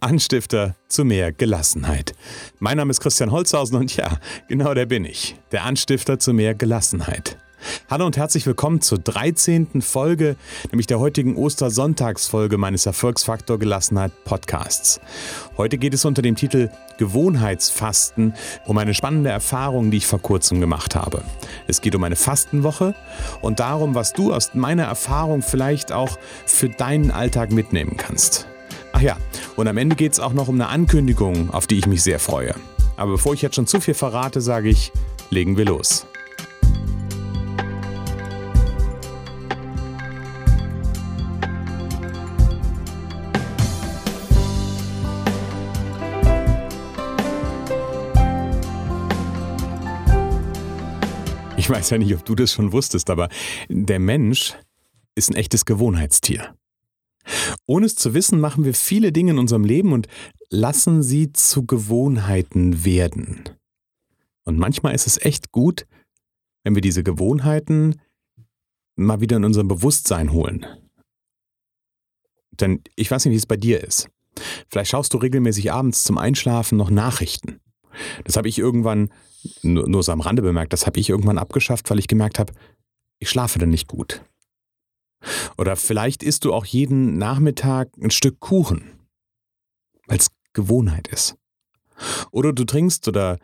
Anstifter zu mehr Gelassenheit. Mein Name ist Christian Holzhausen und ja, genau der bin ich, der Anstifter zu mehr Gelassenheit. Hallo und herzlich willkommen zur 13. Folge, nämlich der heutigen Ostersonntagsfolge meines Erfolgsfaktor Gelassenheit Podcasts. Heute geht es unter dem Titel Gewohnheitsfasten um eine spannende Erfahrung, die ich vor kurzem gemacht habe. Es geht um eine Fastenwoche und darum, was du aus meiner Erfahrung vielleicht auch für deinen Alltag mitnehmen kannst. Ach ja, und am Ende geht es auch noch um eine Ankündigung, auf die ich mich sehr freue. Aber bevor ich jetzt schon zu viel verrate, sage ich, legen wir los. Ich weiß ja nicht, ob du das schon wusstest, aber der Mensch ist ein echtes Gewohnheitstier. Ohne es zu wissen, machen wir viele Dinge in unserem Leben und lassen sie zu Gewohnheiten werden. Und manchmal ist es echt gut, wenn wir diese Gewohnheiten mal wieder in unser Bewusstsein holen. Denn ich weiß nicht, wie es bei dir ist. Vielleicht schaust du regelmäßig abends zum Einschlafen noch Nachrichten. Das habe ich irgendwann, nur, nur so am Rande bemerkt, das habe ich irgendwann abgeschafft, weil ich gemerkt habe, ich schlafe dann nicht gut. Oder vielleicht isst du auch jeden Nachmittag ein Stück Kuchen, weil es Gewohnheit ist. Oder du trinkst oder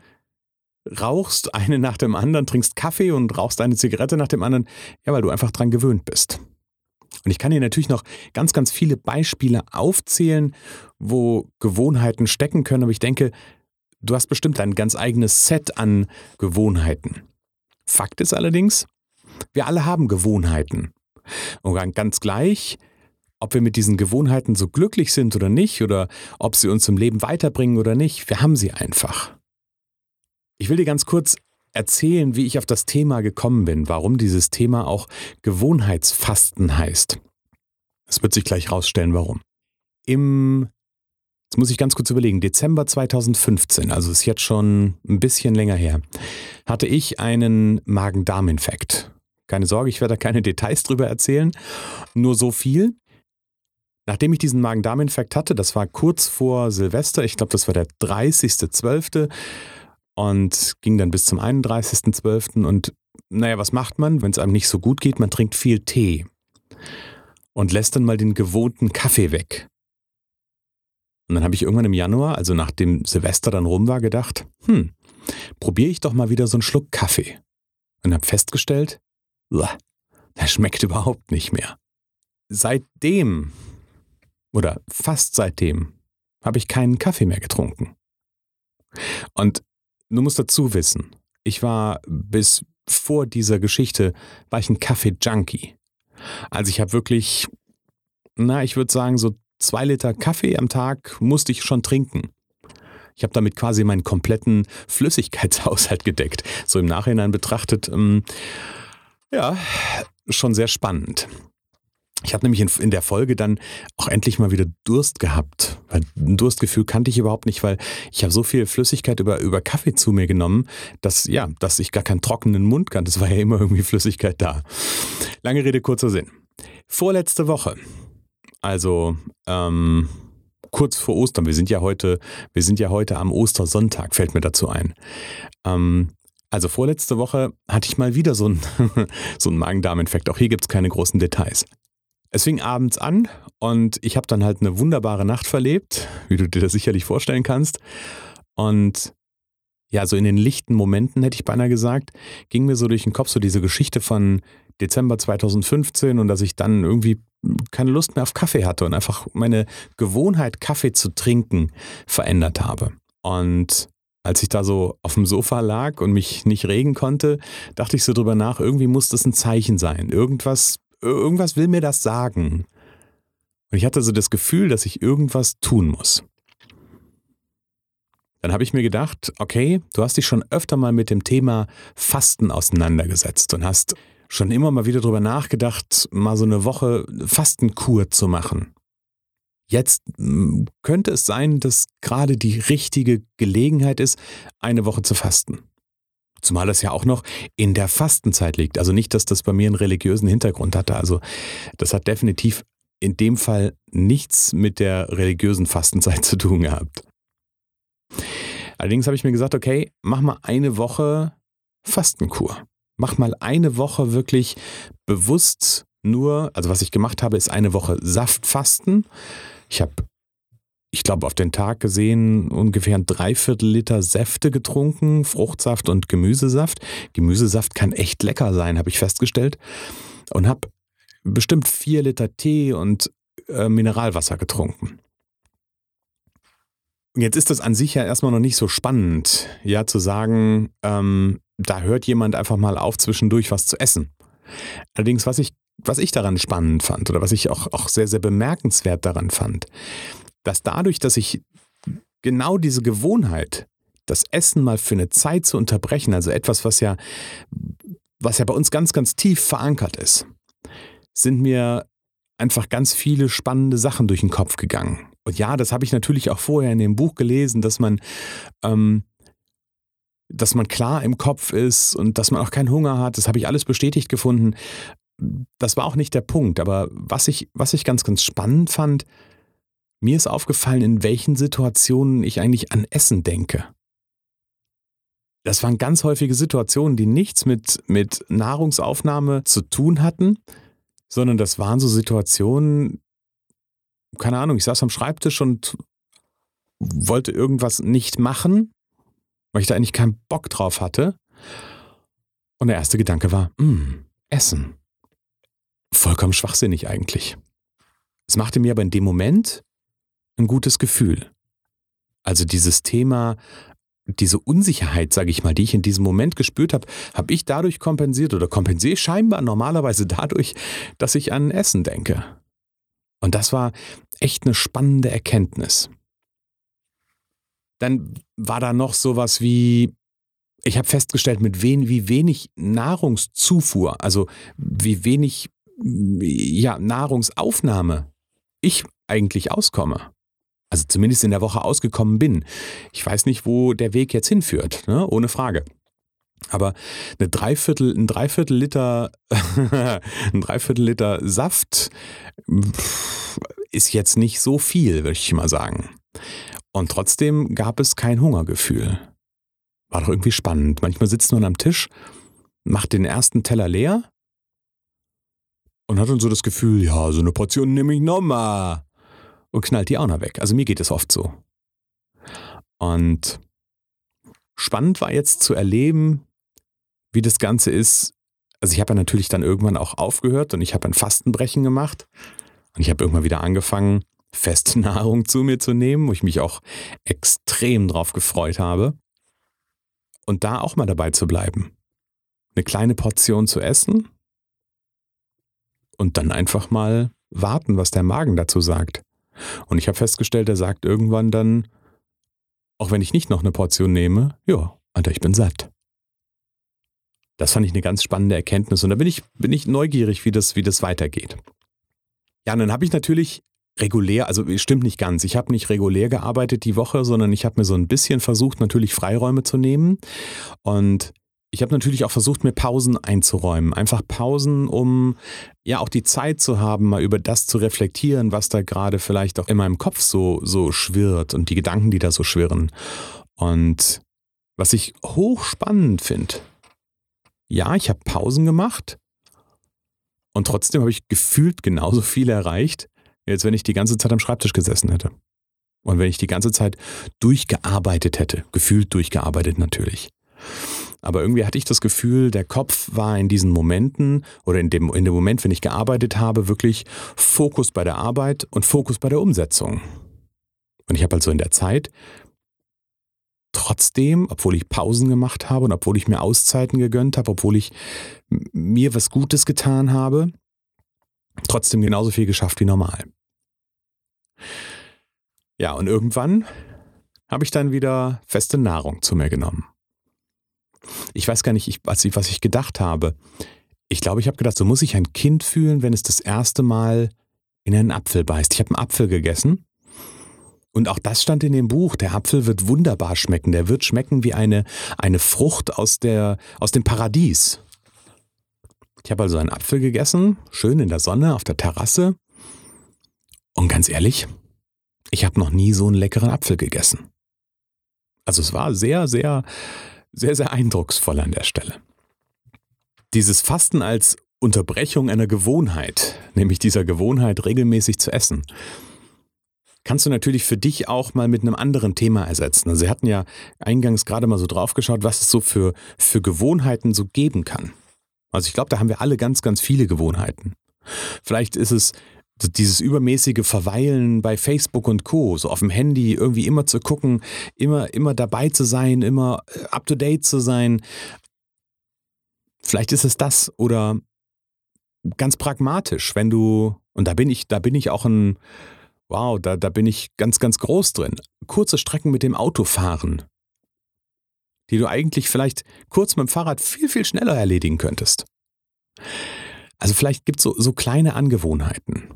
rauchst eine nach dem anderen, trinkst Kaffee und rauchst eine Zigarette nach dem anderen, ja, weil du einfach dran gewöhnt bist. Und ich kann dir natürlich noch ganz, ganz viele Beispiele aufzählen, wo Gewohnheiten stecken können, aber ich denke, du hast bestimmt ein ganz eigenes Set an Gewohnheiten. Fakt ist allerdings, wir alle haben Gewohnheiten. Und ganz gleich, ob wir mit diesen Gewohnheiten so glücklich sind oder nicht, oder ob sie uns im Leben weiterbringen oder nicht, wir haben sie einfach. Ich will dir ganz kurz erzählen, wie ich auf das Thema gekommen bin, warum dieses Thema auch Gewohnheitsfasten heißt. Es wird sich gleich rausstellen, warum. Im, jetzt muss ich ganz kurz überlegen, Dezember 2015, also ist jetzt schon ein bisschen länger her, hatte ich einen Magen-Darm-Infekt. Keine Sorge, ich werde da keine Details drüber erzählen. Nur so viel. Nachdem ich diesen Magen-Darm-Infekt hatte, das war kurz vor Silvester, ich glaube, das war der 30.12. und ging dann bis zum 31.12. Und naja, was macht man, wenn es einem nicht so gut geht? Man trinkt viel Tee und lässt dann mal den gewohnten Kaffee weg. Und dann habe ich irgendwann im Januar, also nachdem Silvester dann rum war, gedacht, hm, probiere ich doch mal wieder so einen Schluck Kaffee. Und habe festgestellt, der schmeckt überhaupt nicht mehr. Seitdem, oder fast seitdem, habe ich keinen Kaffee mehr getrunken. Und du musst dazu wissen, ich war bis vor dieser Geschichte, war ich ein Kaffee-Junkie. Also ich habe wirklich, na, ich würde sagen, so zwei Liter Kaffee am Tag musste ich schon trinken. Ich habe damit quasi meinen kompletten Flüssigkeitshaushalt gedeckt. So im Nachhinein betrachtet, ähm, ja, schon sehr spannend. Ich habe nämlich in, in, der Folge dann auch endlich mal wieder Durst gehabt. Weil ein Durstgefühl kannte ich überhaupt nicht, weil ich habe so viel Flüssigkeit über, über Kaffee zu mir genommen, dass, ja, dass ich gar keinen trockenen Mund kannte. Es war ja immer irgendwie Flüssigkeit da. Lange Rede, kurzer Sinn. Vorletzte Woche, also ähm, kurz vor Ostern, wir sind ja heute, wir sind ja heute am Ostersonntag, fällt mir dazu ein. Ähm, also vorletzte Woche hatte ich mal wieder so einen, so einen Magen-Darm-Infekt. Auch hier gibt es keine großen Details. Es fing abends an und ich habe dann halt eine wunderbare Nacht verlebt, wie du dir das sicherlich vorstellen kannst. Und ja, so in den lichten Momenten, hätte ich beinahe gesagt, ging mir so durch den Kopf so diese Geschichte von Dezember 2015 und dass ich dann irgendwie keine Lust mehr auf Kaffee hatte und einfach meine Gewohnheit, Kaffee zu trinken, verändert habe. Und als ich da so auf dem Sofa lag und mich nicht regen konnte, dachte ich so drüber nach, irgendwie muss das ein Zeichen sein. Irgendwas, irgendwas will mir das sagen. Und ich hatte so das Gefühl, dass ich irgendwas tun muss. Dann habe ich mir gedacht, okay, du hast dich schon öfter mal mit dem Thema Fasten auseinandergesetzt und hast schon immer mal wieder drüber nachgedacht, mal so eine Woche Fastenkur zu machen. Jetzt hm, könnte es sein, dass gerade die richtige Gelegenheit ist, eine Woche zu fasten. Zumal es ja auch noch in der Fastenzeit liegt. Also nicht, dass das bei mir einen religiösen Hintergrund hatte. Also das hat definitiv in dem Fall nichts mit der religiösen Fastenzeit zu tun gehabt. Allerdings habe ich mir gesagt, okay, mach mal eine Woche Fastenkur. Mach mal eine Woche wirklich bewusst nur, also was ich gemacht habe, ist eine Woche Saftfasten. Ich habe, ich glaube, auf den Tag gesehen ungefähr ein Dreiviertel Liter Säfte getrunken, Fruchtsaft und Gemüsesaft. Gemüsesaft kann echt lecker sein, habe ich festgestellt. Und habe bestimmt vier Liter Tee und äh, Mineralwasser getrunken. Jetzt ist das an sich ja erstmal noch nicht so spannend, ja, zu sagen, ähm, da hört jemand einfach mal auf, zwischendurch was zu essen. Allerdings, was ich, was ich daran spannend fand oder was ich auch, auch sehr, sehr bemerkenswert daran fand, dass dadurch, dass ich genau diese Gewohnheit, das Essen mal für eine Zeit zu unterbrechen, also etwas, was ja, was ja bei uns ganz, ganz tief verankert ist, sind mir einfach ganz viele spannende Sachen durch den Kopf gegangen. Und ja, das habe ich natürlich auch vorher in dem Buch gelesen, dass man, ähm, dass man klar im Kopf ist und dass man auch keinen Hunger hat. Das habe ich alles bestätigt gefunden. Das war auch nicht der Punkt. Aber was ich, was ich ganz, ganz spannend fand, mir ist aufgefallen, in welchen Situationen ich eigentlich an Essen denke. Das waren ganz häufige Situationen, die nichts mit, mit Nahrungsaufnahme zu tun hatten, sondern das waren so Situationen, keine Ahnung, ich saß am Schreibtisch und wollte irgendwas nicht machen, weil ich da eigentlich keinen Bock drauf hatte. Und der erste Gedanke war, mm, Essen. Vollkommen schwachsinnig eigentlich. Es machte mir aber in dem Moment ein gutes Gefühl. Also dieses Thema, diese Unsicherheit, sage ich mal, die ich in diesem Moment gespürt habe, habe ich dadurch kompensiert oder kompensiere scheinbar normalerweise dadurch, dass ich an Essen denke. Und das war echt eine spannende Erkenntnis. Dann war da noch sowas wie, ich habe festgestellt, mit wen, wie wenig Nahrungszufuhr, also wie wenig ja, Nahrungsaufnahme ich eigentlich auskomme. Also zumindest in der Woche ausgekommen bin. Ich weiß nicht, wo der Weg jetzt hinführt, ne? ohne Frage. Aber eine Dreiviertel, ein Dreiviertel Liter, ein Dreiviertel Liter Saft ist jetzt nicht so viel, würde ich mal sagen. Und trotzdem gab es kein Hungergefühl. War doch irgendwie spannend. Manchmal sitzt man am Tisch, macht den ersten Teller leer und hat dann so das Gefühl, ja, so eine Portion nehme ich nochmal. Und knallt die auch noch weg. Also mir geht es oft so. Und spannend war jetzt zu erleben, wie das Ganze ist. Also ich habe ja natürlich dann irgendwann auch aufgehört und ich habe ein Fastenbrechen gemacht. Und ich habe irgendwann wieder angefangen, feste Nahrung zu mir zu nehmen, wo ich mich auch extrem drauf gefreut habe. Und da auch mal dabei zu bleiben. Eine kleine Portion zu essen und dann einfach mal warten, was der Magen dazu sagt. Und ich habe festgestellt, er sagt irgendwann dann, auch wenn ich nicht noch eine Portion nehme, ja, Alter, ich bin satt. Das fand ich eine ganz spannende Erkenntnis und da bin ich, bin ich neugierig, wie das, wie das weitergeht. Ja, und dann habe ich natürlich regulär, also stimmt nicht ganz, ich habe nicht regulär gearbeitet die Woche, sondern ich habe mir so ein bisschen versucht, natürlich Freiräume zu nehmen. Und ich habe natürlich auch versucht, mir Pausen einzuräumen. Einfach Pausen, um ja auch die Zeit zu haben, mal über das zu reflektieren, was da gerade vielleicht auch in meinem Kopf so, so schwirrt und die Gedanken, die da so schwirren. Und was ich hochspannend finde, ja, ich habe Pausen gemacht und trotzdem habe ich gefühlt genauso viel erreicht, als wenn ich die ganze Zeit am Schreibtisch gesessen hätte. Und wenn ich die ganze Zeit durchgearbeitet hätte, gefühlt durchgearbeitet natürlich. Aber irgendwie hatte ich das Gefühl, der Kopf war in diesen Momenten oder in dem, in dem Moment, wenn ich gearbeitet habe, wirklich Fokus bei der Arbeit und Fokus bei der Umsetzung. Und ich habe also in der Zeit trotzdem, obwohl ich Pausen gemacht habe und obwohl ich mir Auszeiten gegönnt habe, obwohl ich mir was Gutes getan habe, trotzdem genauso viel geschafft wie normal. Ja, und irgendwann habe ich dann wieder feste Nahrung zu mir genommen. Ich weiß gar nicht, was ich, was ich gedacht habe. Ich glaube, ich habe gedacht, so muss sich ein Kind fühlen, wenn es das erste Mal in einen Apfel beißt. Ich habe einen Apfel gegessen und auch das stand in dem Buch. Der Apfel wird wunderbar schmecken. Der wird schmecken wie eine, eine Frucht aus, der, aus dem Paradies. Ich habe also einen Apfel gegessen, schön in der Sonne auf der Terrasse. Und ganz ehrlich, ich habe noch nie so einen leckeren Apfel gegessen. Also es war sehr, sehr, sehr, sehr eindrucksvoll an der Stelle. Dieses Fasten als Unterbrechung einer Gewohnheit, nämlich dieser Gewohnheit regelmäßig zu essen, kannst du natürlich für dich auch mal mit einem anderen Thema ersetzen. Also, Sie hatten ja eingangs gerade mal so drauf geschaut, was es so für, für Gewohnheiten so geben kann. Also, ich glaube, da haben wir alle ganz, ganz viele Gewohnheiten. Vielleicht ist es dieses übermäßige Verweilen bei Facebook und Co., so auf dem Handy irgendwie immer zu gucken, immer, immer dabei zu sein, immer äh, up to date zu sein. Vielleicht ist es das oder ganz pragmatisch, wenn du, und da bin ich, da bin ich auch ein, wow, da, da bin ich ganz, ganz groß drin. Kurze Strecken mit dem Auto fahren, die du eigentlich vielleicht kurz mit dem Fahrrad viel, viel schneller erledigen könntest. Also vielleicht gibt es so, so kleine Angewohnheiten,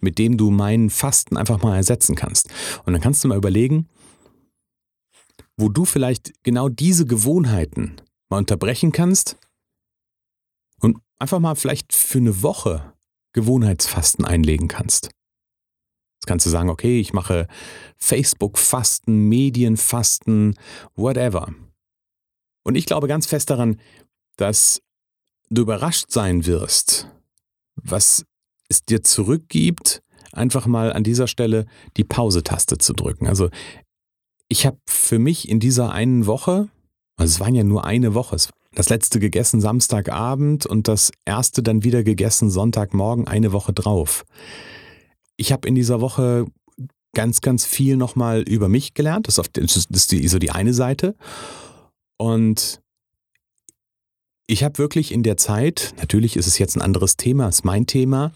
mit denen du meinen Fasten einfach mal ersetzen kannst. Und dann kannst du mal überlegen, wo du vielleicht genau diese Gewohnheiten mal unterbrechen kannst und einfach mal vielleicht für eine Woche Gewohnheitsfasten einlegen kannst. Jetzt kannst du sagen, okay, ich mache Facebook-Fasten, Medienfasten, whatever. Und ich glaube ganz fest daran, dass du überrascht sein wirst, was es dir zurückgibt, einfach mal an dieser Stelle die Pause-Taste zu drücken. Also ich habe für mich in dieser einen Woche, also es waren ja nur eine Woche, das letzte gegessen Samstagabend und das erste dann wieder gegessen Sonntagmorgen eine Woche drauf ich habe in dieser Woche ganz, ganz viel nochmal über mich gelernt. Das ist, die, so die eine Seite. Und ich habe wirklich in der Zeit, natürlich ist es jetzt ein anderes Thema, ist mein Thema,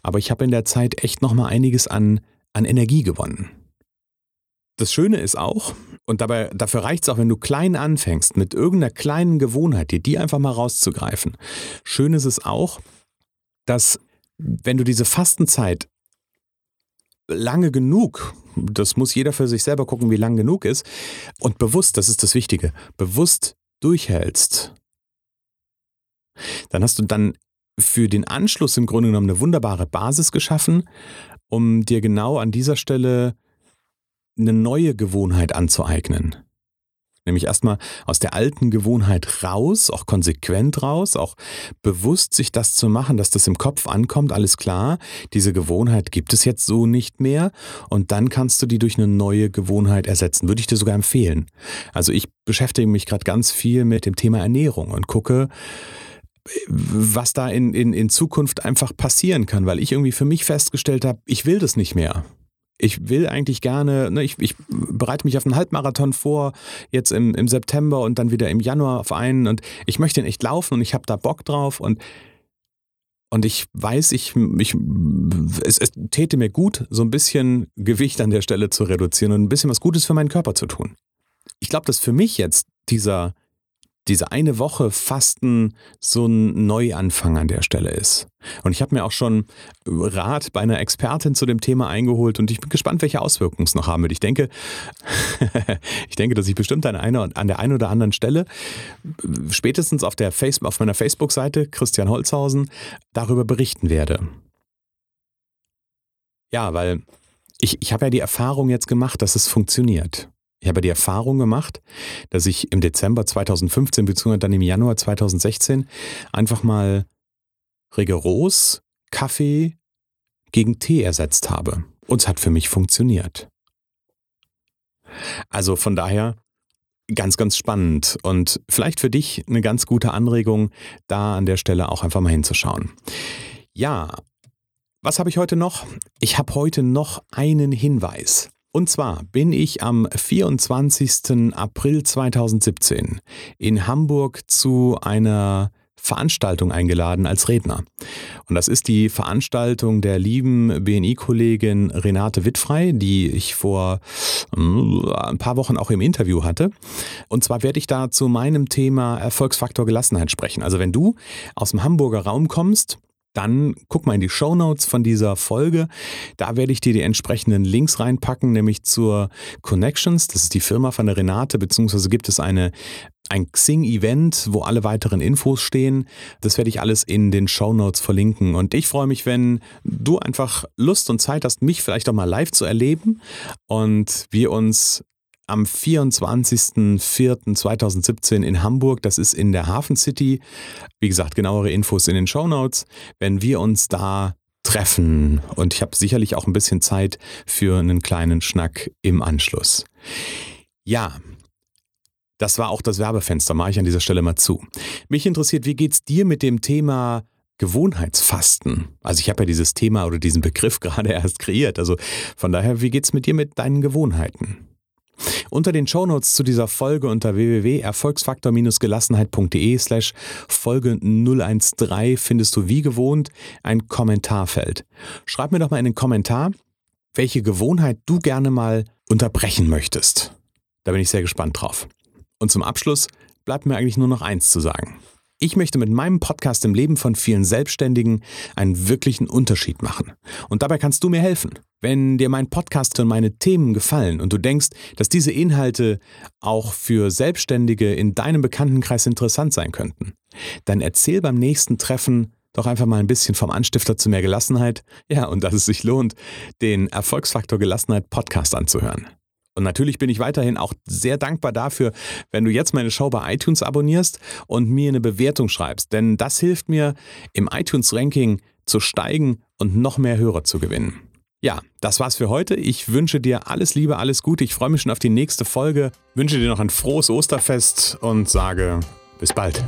aber ich habe in der Zeit echt nochmal einiges an, an Energie gewonnen. Das Schöne ist auch, und dabei, dafür reicht es auch, wenn du klein anfängst, mit irgendeiner kleinen Gewohnheit, dir die einfach mal rauszugreifen. Schön ist es auch, dass wenn du diese Fastenzeit lange genug, das muss jeder für sich selber gucken, wie lang genug ist, und bewusst, das ist das Wichtige, bewusst durchhältst, dann hast du dann für den Anschluss im Grunde genommen eine wunderbare Basis geschaffen, um dir genau an dieser Stelle eine neue Gewohnheit anzueignen. Nämlich erstmal aus der alten Gewohnheit raus, auch konsequent raus, auch bewusst sich das zu machen, dass das im Kopf ankommt, alles klar, diese Gewohnheit gibt es jetzt so nicht mehr und dann kannst du die durch eine neue Gewohnheit ersetzen. Würde ich dir sogar empfehlen. Also ich beschäftige mich gerade ganz viel mit dem Thema Ernährung und gucke, was da in, in, in Zukunft einfach passieren kann, weil ich irgendwie für mich festgestellt habe, ich will das nicht mehr ich will eigentlich gerne, ne, ich, ich, bereite mich auf einen Halbmarathon vor, jetzt im, im September und dann wieder im Januar auf einen und ich möchte ihn echt laufen und ich habe da Bock drauf und, und ich weiß, ich, ich, es, es täte mir gut, so ein bisschen Gewicht an der Stelle zu reduzieren und ein bisschen was Gutes für meinen Körper zu tun. Ich glaube, dass für mich jetzt dieser, diese eine Woche Fasten so ein Neuanfang an der Stelle ist. Und ich habe mir auch schon Rat bei einer Expertin zu dem Thema eingeholt und ich bin gespannt, welche Auswirkungen es noch haben wird. Ich denke, ich denke, dass ich bestimmt an, einer, an der einen oder anderen Stelle spätestens auf, der Face, auf meiner Facebook-Seite Christian Holzhausen darüber berichten werde. Ja, weil ich, ich habe ja die Erfahrung jetzt gemacht, dass es funktioniert. Ich habe die Erfahrung gemacht, dass ich im Dezember 2015 bzw. dann im Januar 2016 einfach mal rigoros Kaffee gegen Tee ersetzt habe. Und es hat für mich funktioniert. Also von daher ganz, ganz spannend und vielleicht für dich eine ganz gute Anregung, da an der Stelle auch einfach mal hinzuschauen. Ja, was habe ich heute noch? Ich habe heute noch einen Hinweis. Und zwar bin ich am 24. April 2017 in Hamburg zu einer Veranstaltung eingeladen als Redner. Und das ist die Veranstaltung der lieben BNI-Kollegin Renate Wittfrei, die ich vor hm, ein paar Wochen auch im Interview hatte. Und zwar werde ich da zu meinem Thema Erfolgsfaktor Gelassenheit sprechen. Also wenn du aus dem Hamburger Raum kommst, dann guck mal in die Show Notes von dieser Folge. Da werde ich dir die entsprechenden Links reinpacken, nämlich zur Connections. Das ist die Firma von der Renate, beziehungsweise gibt es eine ein Xing-Event, wo alle weiteren Infos stehen. Das werde ich alles in den Show Notes verlinken. Und ich freue mich, wenn du einfach Lust und Zeit hast, mich vielleicht auch mal live zu erleben und wir uns am 24.04.2017 in Hamburg. Das ist in der Hafen City. Wie gesagt, genauere Infos in den Show Notes. Wenn wir uns da treffen und ich habe sicherlich auch ein bisschen Zeit für einen kleinen Schnack im Anschluss. Ja, das war auch das Werbefenster, mache ich an dieser Stelle mal zu. Mich interessiert, wie geht's dir mit dem Thema Gewohnheitsfasten? Also ich habe ja dieses Thema oder diesen Begriff gerade erst kreiert. Also von daher, wie geht's mit dir mit deinen Gewohnheiten? Unter den Shownotes zu dieser Folge unter www.erfolgsfaktor-gelassenheit.de slash Folge 013 findest du wie gewohnt ein Kommentarfeld. Schreib mir doch mal in den Kommentar, welche Gewohnheit du gerne mal unterbrechen möchtest. Da bin ich sehr gespannt drauf. Und zum Abschluss bleibt mir eigentlich nur noch eins zu sagen. Ich möchte mit meinem Podcast im Leben von vielen Selbstständigen einen wirklichen Unterschied machen. Und dabei kannst du mir helfen. Wenn dir mein Podcast und meine Themen gefallen und du denkst, dass diese Inhalte auch für Selbstständige in deinem Bekanntenkreis interessant sein könnten, dann erzähl beim nächsten Treffen doch einfach mal ein bisschen vom Anstifter zu mehr Gelassenheit. Ja, und dass es sich lohnt, den Erfolgsfaktor Gelassenheit Podcast anzuhören. Und natürlich bin ich weiterhin auch sehr dankbar dafür, wenn du jetzt meine Show bei iTunes abonnierst und mir eine Bewertung schreibst. Denn das hilft mir, im iTunes-Ranking zu steigen und noch mehr Hörer zu gewinnen. Ja, das war's für heute. Ich wünsche dir alles Liebe, alles Gute. Ich freue mich schon auf die nächste Folge. Wünsche dir noch ein frohes Osterfest und sage bis bald.